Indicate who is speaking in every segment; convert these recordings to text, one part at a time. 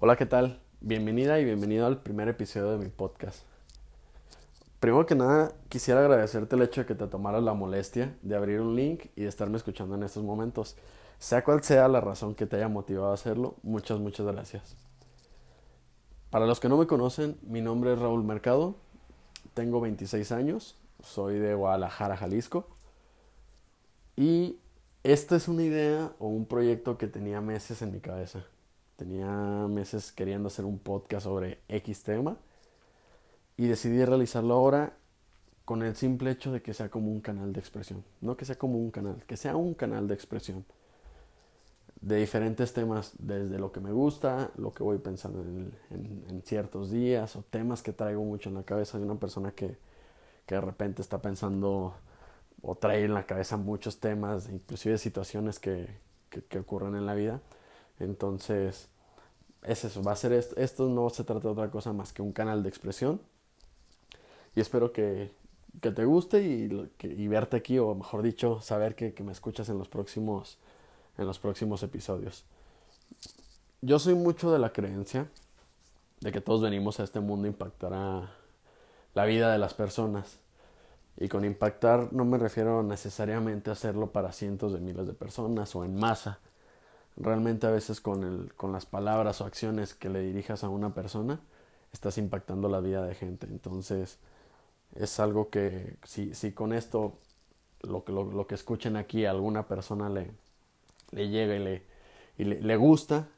Speaker 1: Hola, ¿qué tal? Bienvenida y bienvenido al primer episodio de mi podcast. Primero que nada, quisiera agradecerte el hecho de que te tomaras la molestia de abrir un link y de estarme escuchando en estos momentos. Sea cual sea la razón que te haya motivado a hacerlo, muchas, muchas gracias. Para los que no me conocen, mi nombre es Raúl Mercado, tengo 26 años, soy de Guadalajara, Jalisco. Y esta es una idea o un proyecto que tenía meses en mi cabeza. Tenía meses queriendo hacer un podcast sobre X tema y decidí realizarlo ahora con el simple hecho de que sea como un canal de expresión. No que sea como un canal, que sea un canal de expresión de diferentes temas, desde lo que me gusta, lo que voy pensando en, en, ciertos días o temas que traigo mucho en la cabeza de una persona que, que de repente está pensando o trae en la cabeza muchos temas, inclusive situaciones que, que, que ocurren en la vida entonces, es eso, va a ser esto. Esto no se trata de otra cosa más que un canal de expresión. Y espero que, que te guste y, verte aquí, o mejor dicho, saber que, que, me escuchas en los próximos, en los próximos episodios. Yo soy mucho de la creencia de que todos venimos a este mundo a impactar a la vida de las personas. Y con impactar no me refiero necesariamente a hacerlo para cientos de miles de personas o en masa realmente a veces con, el, con las palabras o acciones que le dirijas a una persona, estás impactando la vida de gente. Entonces, es algo que si, si con esto lo, lo, que escuchen aquí a alguna persona le, le llega y, le, y le, le, gusta,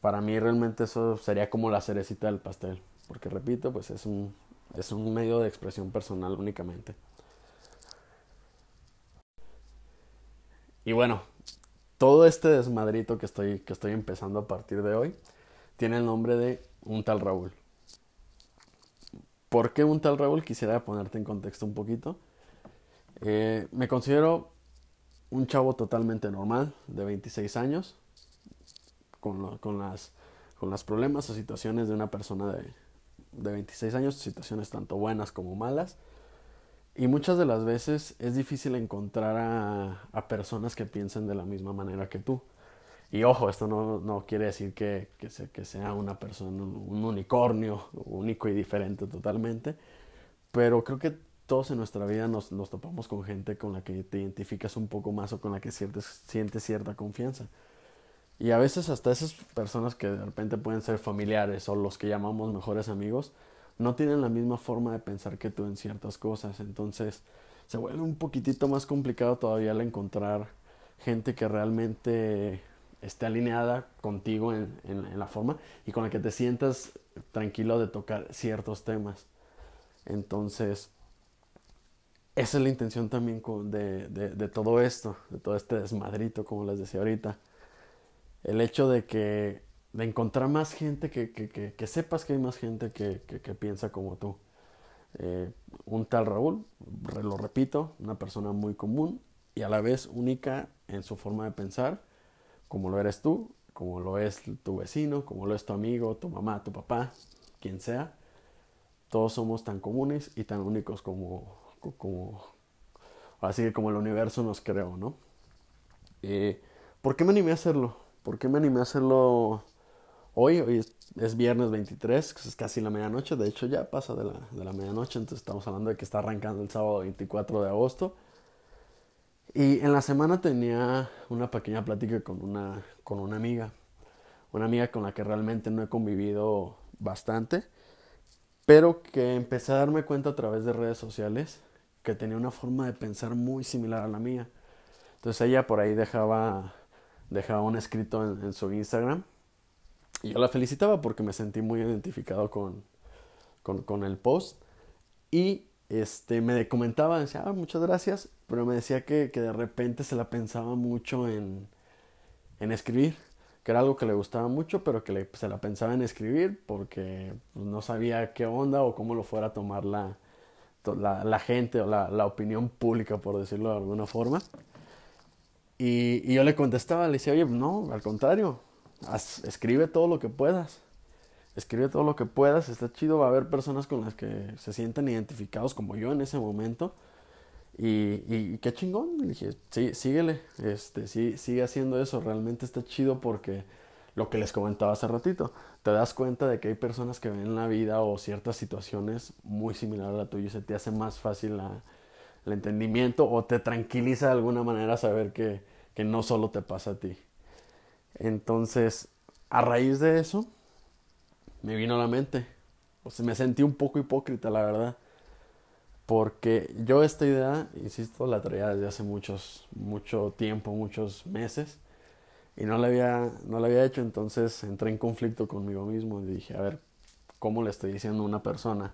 Speaker 1: para mí realmente eso sería como la cerecita del pastel. Porque repito, pues es un, es un medio de expresión personal únicamente. Y bueno, todo este desmadrito que estoy, que estoy empezando a partir de hoy tiene el nombre de un tal Raúl. ¿Por qué un tal Raúl? Quisiera ponerte en contexto un poquito. Eh, me considero un chavo totalmente normal, de 26 años, con, con, las, con problemas o situaciones de una persona de, de 26 años, situaciones tanto buenas como malas y muchas de las veces es difícil encontrar a, a, personas que piensen de la misma manera que tú. Y ojo, esto no, no quiere decir que, que, se, que, sea una persona, un unicornio, único y diferente totalmente, pero creo que todos en nuestra vida nos, nos topamos con gente con la que te identificas un poco más o con la que sientes, sientes cierta confianza. Y a veces hasta esas personas que de repente pueden ser familiares o los que llamamos mejores amigos, no tienen la misma forma de pensar que tú en ciertas cosas. Entonces se vuelve un poquitito más complicado todavía el encontrar gente que realmente esté alineada contigo en, en, la forma y con la que te sientas tranquilo de tocar ciertos temas. Entonces, esa es la intención también de, de, de todo esto, de todo este desmadrito, como les decía ahorita. El hecho de que de encontrar más gente que, que, que, que sepas que hay más gente que, piensa como tú. Eh, un tal Raúl, lo repito, una persona muy común y a la vez única en su forma de pensar, como lo eres tú, como lo es tu vecino, como lo es tu amigo, tu mamá, tu papá, quien sea. Todos somos tan comunes y tan únicos como, como así como el universo nos creó, ¿no? Eh, ¿Por qué me animé a hacerlo? ¿Por qué me animé a hacerlo hoy, hoy es, viernes 23, es casi la medianoche, de hecho ya pasa de la, de la medianoche, entonces estamos hablando de que está arrancando el sábado 24 de agosto. Y en la semana tenía una pequeña plática con una, con una amiga, una amiga con la que realmente no he convivido bastante, pero que empecé a darme cuenta a través de redes sociales que tenía una forma de pensar muy similar a la mía. Entonces ella por ahí dejaba, dejaba un escrito en su Instagram y yo la felicitaba porque me sentí muy identificado con, con, el post. Y este, me comentaba, decía, ah, muchas gracias, pero me decía que, que de repente se la pensaba mucho en, en, escribir, que era algo que le gustaba mucho, pero que se la pensaba en escribir porque pues, no sabía qué onda o cómo lo fuera a tomar la, la, gente o la, la, opinión pública, por decirlo de alguna forma. Y, y yo le contestaba, le decía, oye, no, al contrario, escribe todo lo que puedas. Escribe todo lo que puedas, está chido, va a haber personas con las que se sientan identificados como yo en ese momento. Y, y, qué chingón, dije, sí, síguele, este, sí, sigue haciendo eso, realmente está chido porque lo que les comentaba hace ratito. Te das cuenta de que hay personas que ven la vida o ciertas situaciones muy similares a la tuya y se te hace más fácil el entendimiento o te tranquiliza de alguna manera saber que, que no solo te pasa a ti. Entonces, a raíz de eso, me vino a la mente. O sea, me sentí un poco hipócrita, la verdad. Porque yo esta idea, insisto, la traía desde hace muchos, mucho tiempo, muchos meses y no la había, no la había hecho, entonces entré en conflicto conmigo mismo y dije, a ver, ¿cómo le estoy diciendo a una persona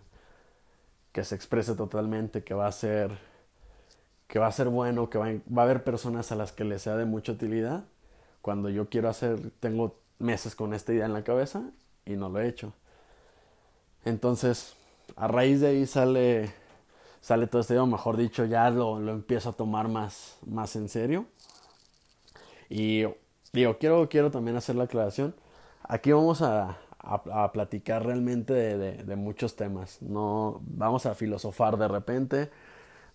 Speaker 1: que se exprese totalmente, que va a ser, que va a ser bueno, que va, va a haber personas a las que le sea de mucha utilidad, cuando yo quiero hacer, tengo meses con esta idea en la cabeza y no lo he hecho. Entonces, a raíz de ahí sale, sale todo este video, mejor dicho, ya lo, lo empiezo a tomar más, más en serio. Y digo, quiero, quiero también hacer la aclaración. Aquí vamos a, a, platicar realmente de, de, muchos temas. No vamos a filosofar de repente.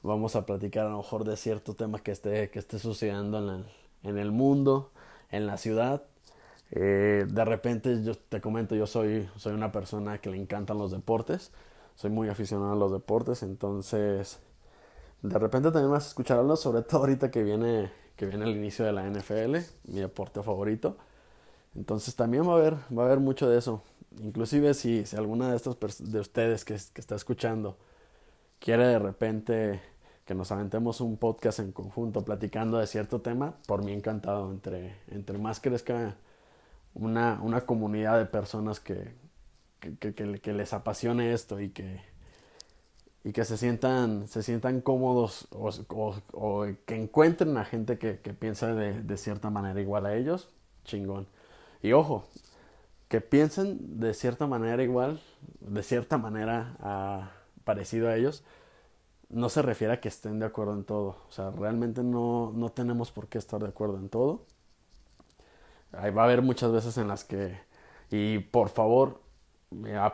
Speaker 1: Vamos a platicar a lo mejor de cierto tema que esté, que esté sucediendo en el, en el mundo, en la ciudad. Eh, de repente, yo te comento, yo soy, soy una persona que le encantan los deportes. Soy muy aficionado a los deportes, entonces de repente también vas a escuchar sobre todo ahorita que viene que viene el inicio de la NFL, mi deporte favorito. Entonces también va a haber, va a haber mucho de eso. Inclusive si, si alguna de estas de ustedes que está escuchando quiere de repente que nos aventemos un podcast en conjunto platicando de cierto tema, por mí encantado. Entre, entre más crezca una, una comunidad de personas que, que, que les apasione esto y que, y que se sientan, se sientan cómodos o, o, que encuentren a gente que, que piensa de, de, cierta manera igual a ellos, chingón. Y ojo, que piensen de cierta manera igual, de cierta manera a, parecido a ellos, no se refiere a que estén de acuerdo en todo. O sea, realmente no, no tenemos por qué estar de acuerdo en todo. Ahí va a haber muchas veces en las que, y por favor,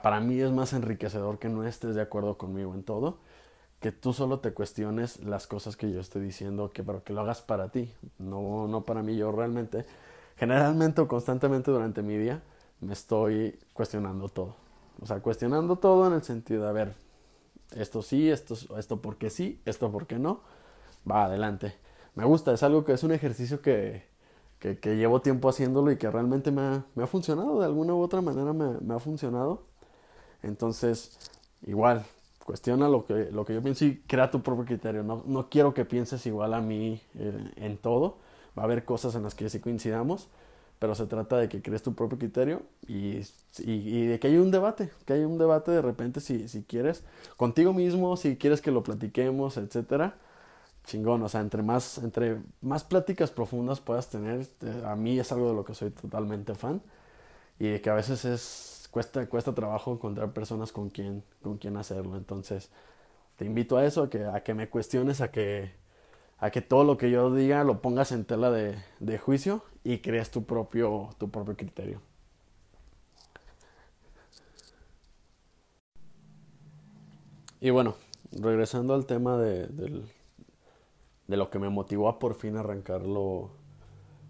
Speaker 1: para mí es más enriquecedor que no estés de acuerdo conmigo en todo, que tú solo te cuestiones las cosas que yo estoy diciendo, que pero que lo hagas para ti, no, no para mí. Yo realmente, generalmente o constantemente durante mi día, me estoy cuestionando todo. O sea, cuestionando todo en el sentido de, a ver, esto sí, esto, esto porque sí, esto porque no, va adelante. Me gusta, es algo que es un ejercicio que, que, llevo tiempo haciéndolo y que realmente me ha, me ha funcionado, de alguna u otra manera me, me, ha funcionado. Entonces, igual, cuestiona lo que, lo que yo pienso y crea tu propio criterio. No, no quiero que pienses igual a mí eh, en todo. Va a haber cosas en las que sí coincidamos, pero se trata de que crees tu propio criterio y, y, de que haya un debate, que haya un debate de repente si, si quieres, contigo mismo, si quieres que lo platiquemos, etcétera chingón, o sea, entre más, entre más pláticas profundas puedas tener, este, a mí es algo de lo que soy totalmente fan y que a veces es, cuesta, cuesta trabajo encontrar personas con quien, con quien hacerlo, entonces te invito a eso, a que, a que me cuestiones, a que, a que todo lo que yo diga lo pongas en tela de, de juicio y crees tu propio, tu propio criterio. Y bueno, regresando al tema de, del, de lo que me motivó a por fin arrancarlo,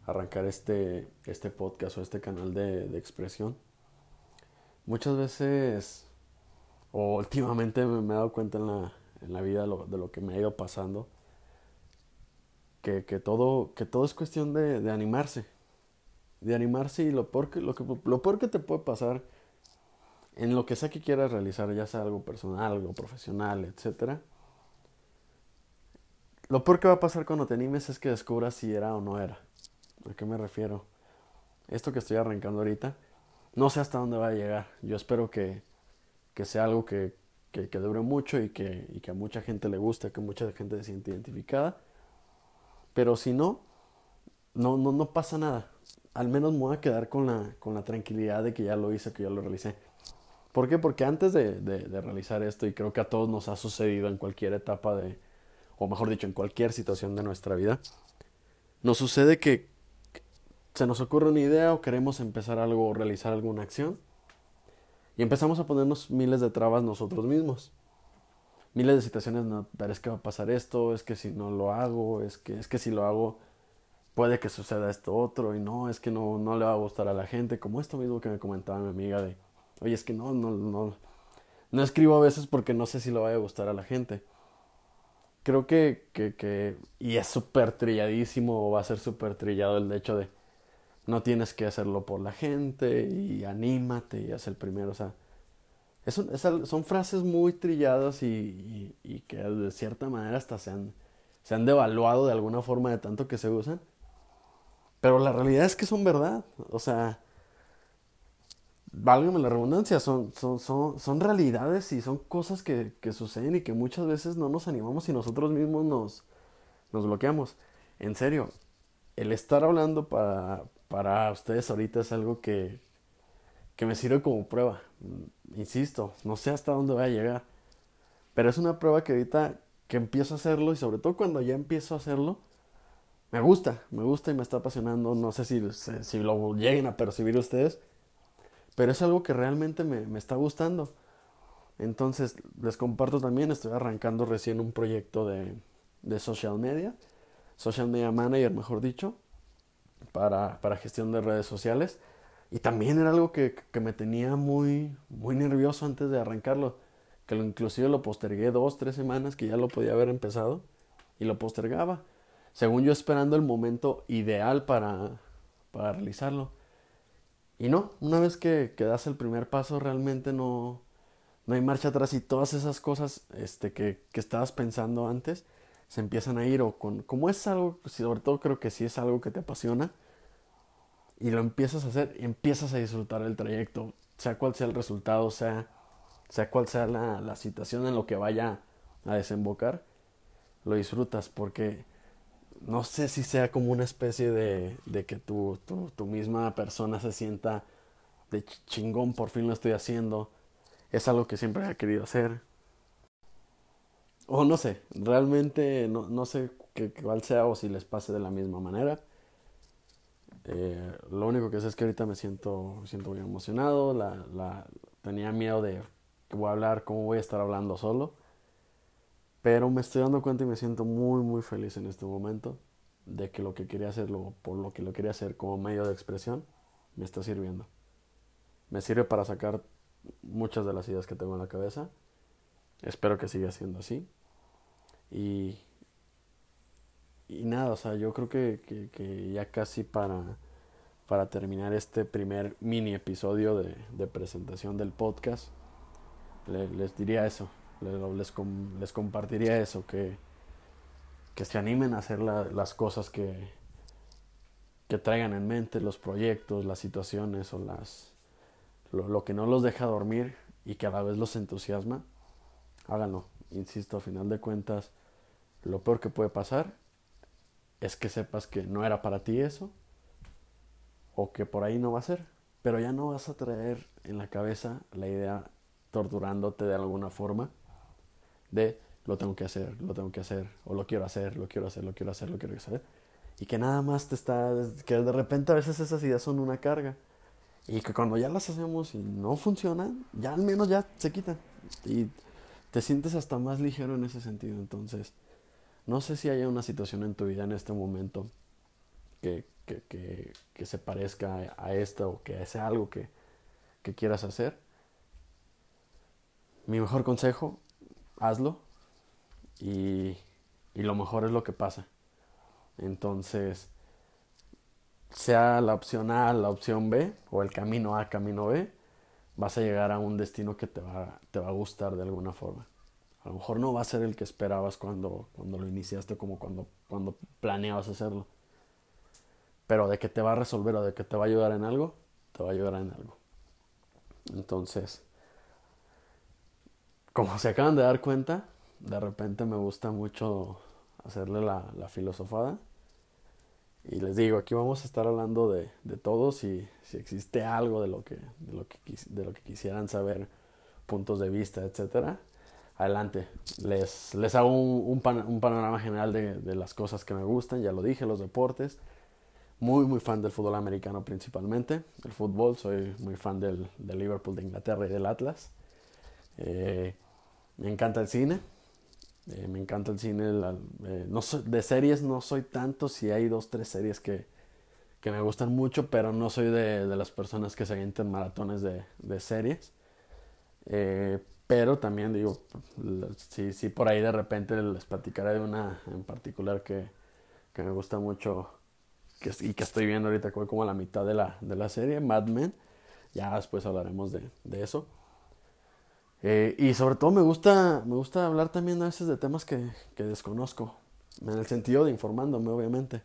Speaker 1: arrancar este, este podcast o este canal de, de expresión. Muchas veces, o últimamente me, he dado cuenta en la, en la vida de lo, de lo, que me ha ido pasando, que, que, todo, que todo es cuestión de, de animarse. De animarse y lo peor, que, lo, que, lo peor que te puede pasar en lo que sea que quieras realizar, ya sea algo personal, algo profesional, etcétera, lo peor que va a pasar cuando te animes es que descubras si era o no era. ¿A qué me refiero? Esto que estoy arrancando ahorita, no sé hasta dónde va a llegar. Yo espero que, que sea algo que, que, que, dure mucho y que, y que a mucha gente le guste, que mucha gente se siente identificada. Pero si no, no, no, no pasa nada. Al menos me voy a quedar con la, con la tranquilidad de que ya lo hice, que ya lo realicé. ¿Por qué? Porque antes de, de, realizar esto, y creo que a todos nos ha sucedido en cualquier etapa de, o mejor dicho, en cualquier situación de nuestra vida, nos sucede que se nos ocurre una idea o queremos empezar algo o realizar alguna acción y empezamos a ponernos miles de trabas nosotros mismos. Miles de situaciones, no, pero es que va a pasar esto, es que si no lo hago, es que, es que si lo hago, puede que suceda esto otro y no, es que no, no le va a gustar a la gente, como esto mismo que me comentaba mi amiga de, oye, es que no, no, no, no escribo a veces porque no sé si le vaya a gustar a la gente. Creo que, que, que y es súper trilladísimo, o va a ser súper trillado el hecho de, no tienes que hacerlo por la gente y anímate y haz el primero, o sea, son frases muy trilladas y, y, que de cierta manera hasta se han, se han devaluado de alguna forma de tanto que se usan. Pero la realidad es que son verdad. O sea, válgame la redundancia, son, son, son, son realidades y son cosas que, que, suceden y que muchas veces no nos animamos y nosotros mismos nos, nos bloqueamos. En serio, el estar hablando para, para ustedes ahorita es algo que, que me sirve como prueba. Insisto, no sé hasta dónde voy a llegar. Pero es una prueba que ahorita que empiezo a hacerlo y sobre todo cuando ya empiezo a hacerlo, me gusta, me gusta y me está apasionando. No sé si, si lo lleguen a percibir ustedes, pero es algo que realmente me, me está gustando. Entonces, les comparto también, estoy arrancando recién un proyecto de, de social media, social media manager, mejor dicho, para, para gestión de redes sociales. Y también era algo que, que, me tenía muy, muy nervioso antes de arrancarlo. Que lo, inclusive lo postergué dos, tres semanas, que ya lo podía haber empezado. Y lo postergaba. Según yo esperando el momento ideal para, para realizarlo. Y no, una vez que, que, das el primer paso realmente no, no hay marcha atrás y todas esas cosas este, que, que estabas pensando antes se empiezan a ir o con, como es algo, sobre todo creo que sí es algo que te apasiona y lo empiezas a hacer y empiezas a disfrutar el trayecto, sea cual sea el resultado, sea, sea cual sea la, la situación en lo que vaya a desembocar, lo disfrutas porque no sé si sea como una especie de, de que tu, tu, tu misma persona se sienta de chingón, por fin lo estoy haciendo, es algo que siempre he querido hacer, o no sé, realmente no, no sé qué, cuál sea o si les pase de la misma manera. Eh, lo único que sé es que ahorita me siento, siento muy emocionado. La, tenía miedo de que voy a hablar, cómo voy a estar hablando solo. Pero me estoy dando cuenta y me siento muy, muy feliz en este momento de que lo que quería hacerlo, por lo que lo quería hacer como medio de expresión, me está sirviendo. Me sirve para sacar muchas de las ideas que tengo en la cabeza. Espero que siga siendo así. Y, y nada, o sea, yo creo que, que, que ya casi para, para terminar este primer mini episodio de, de presentación del podcast, les diría eso, les, les, compartiría eso, que, que se animen a hacer la, las cosas que, que traigan en mente, los proyectos, las situaciones o las, lo, que no los deja dormir y que a vez los entusiasma, háganlo. Insisto, a final de cuentas, lo peor que puede pasar es que sepas que no era para ti eso o que por ahí no va a ser, pero ya no vas a traer en la cabeza la idea torturándote de alguna forma de lo tengo que hacer, lo tengo que hacer, o lo quiero hacer, lo quiero hacer, lo quiero hacer, lo quiero hacer. Y que nada más te está, que de repente a veces esas ideas son una carga. Y que cuando ya las hacemos y no funcionan, ya al menos ya se quitan. Y te sientes hasta más ligero en ese sentido. Entonces, no sé si haya una situación en tu vida en este momento que, que, que, se parezca a, esta o que sea algo que, que quieras hacer. Mi mejor consejo, hazlo y, y lo mejor es lo que pasa. Entonces, sea la opción A, la opción B o el camino A, camino B, vas a llegar a un destino que te va, te va a gustar de alguna forma. A lo mejor no va a ser el que esperabas cuando, cuando lo iniciaste, como cuando, cuando planeabas hacerlo. Pero de que te va a resolver o de que te va a ayudar en algo, te va a ayudar en algo. Entonces, como se acaban de dar cuenta, de repente me gusta mucho hacerle la, filosofada. Y les digo, aquí vamos a estar hablando de, de todo, si, si existe algo de lo, que, de, lo que, de lo que quisieran saber, puntos de vista, etcétera adelante. Les, les hago un, un, panorama general de, de, las cosas que me gustan, ya lo dije, los deportes. Muy, muy fan del fútbol americano principalmente. El fútbol, soy muy fan del, del Liverpool de Inglaterra y del Atlas. Eh, me encanta el cine. Eh, me encanta el cine. Eh, no de series no soy tanto. Si hay dos, tres series que, que me gustan mucho, pero no soy de, de las personas que se avientan maratones de, de series. Pero también digo, si, si por ahí de repente les platicaré de una en particular que, que me gusta mucho y que estoy viendo ahorita como la mitad de la, de la serie, Mad Men. Ya después hablaremos de, de eso. Eh, y sobre todo me gusta, me gusta hablar también a veces de temas que, que desconozco. En el sentido de informándome, obviamente.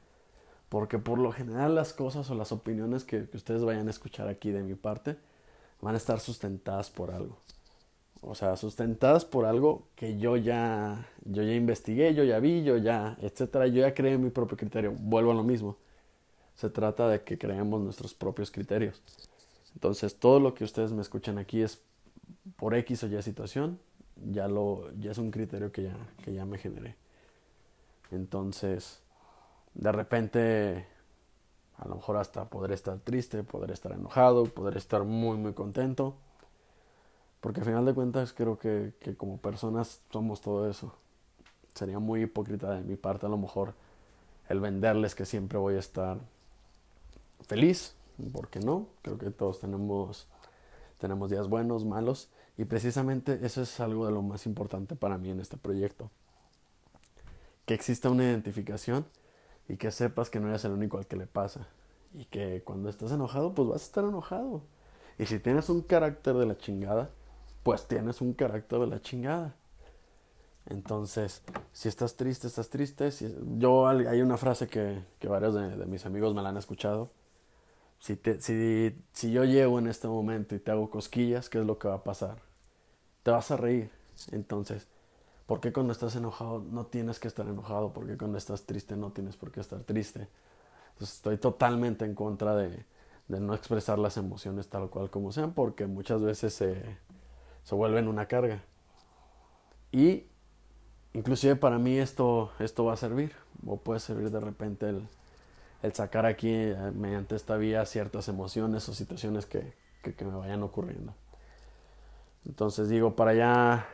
Speaker 1: Porque por lo general las cosas o las opiniones que, que ustedes vayan a escuchar aquí de mi parte van a estar sustentadas por algo. O sea, sustentadas por algo que yo ya, yo ya investigué, yo ya vi, yo ya, etcétera. Yo ya creé mi propio criterio. Vuelvo a lo mismo. Se trata de que creemos nuestros propios criterios. Entonces, todo lo que ustedes me escuchan aquí es por X o Y situación, ya, lo, ya es un criterio que ya, que ya me generé. Entonces, de repente, a lo mejor hasta podré estar triste, podré estar enojado, podré estar muy, muy contento. Porque al final de cuentas creo que, como personas somos todo eso. Sería muy hipócrita de mi parte a lo mejor el venderles que siempre voy a estar feliz, porque no, creo que todos tenemos, tenemos días buenos, malos, y precisamente eso es algo de lo más importante para mí en este proyecto. Que exista una identificación y que sepas que no eres el único al que le pasa. Y que cuando estás enojado, pues vas a estar enojado. Y si tienes un carácter de la chingada, pues tienes un carácter de la chingada. Entonces, si estás triste, estás triste. Si, yo hay una frase que, que varios de, mis amigos me la han escuchado. Si, te, si, si yo llego en este momento y te hago cosquillas, ¿qué es lo que va a pasar? Te vas a reír. Entonces, ¿por qué cuando estás enojado no tienes que estar enojado? ¿Por qué cuando estás triste no tienes por qué estar triste? Estoy totalmente en contra de, de no expresar las emociones tal cual como sean, porque muchas veces se, se vuelven una carga. Y inclusive para mí esto, esto va a servir, o puede servir de repente el, el sacar aquí eh, mediante esta vía ciertas emociones o situaciones que, que, que, me vayan ocurriendo. Entonces digo, para ya,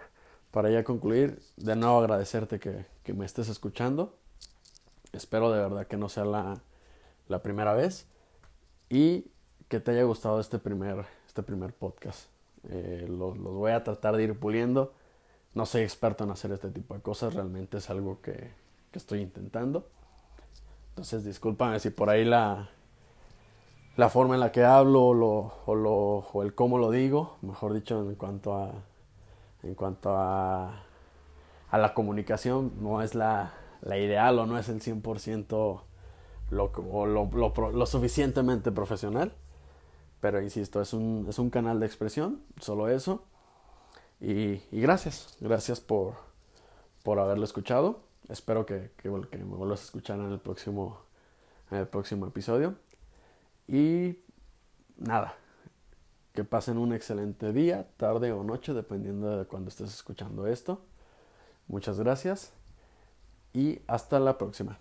Speaker 1: para ya concluir, de nuevo agradecerte que, que me estés escuchando. Espero de verdad que no sea la, la primera vez y que te haya gustado este primer, este primer podcast. Eh, los, los, voy a tratar de ir puliendo. No soy experto en hacer este tipo de cosas, realmente es algo que, que estoy intentando. Entonces, discúlpame si por ahí la, la forma en la que hablo o, lo, o, lo, el cómo lo digo, mejor dicho, en cuanto a, en cuanto a, a la comunicación, no es la, la ideal o no es el 100% lo, o lo, lo, lo suficientemente profesional. Pero insisto, es un, es un canal de expresión, solo eso. Y, gracias, gracias por, por haberlo escuchado. Espero que, que, que, me vuelvas a escuchar en el próximo, en el próximo episodio. Y nada, que pasen un excelente día, tarde o noche, dependiendo de cuando estés escuchando esto. Muchas gracias y hasta la próxima.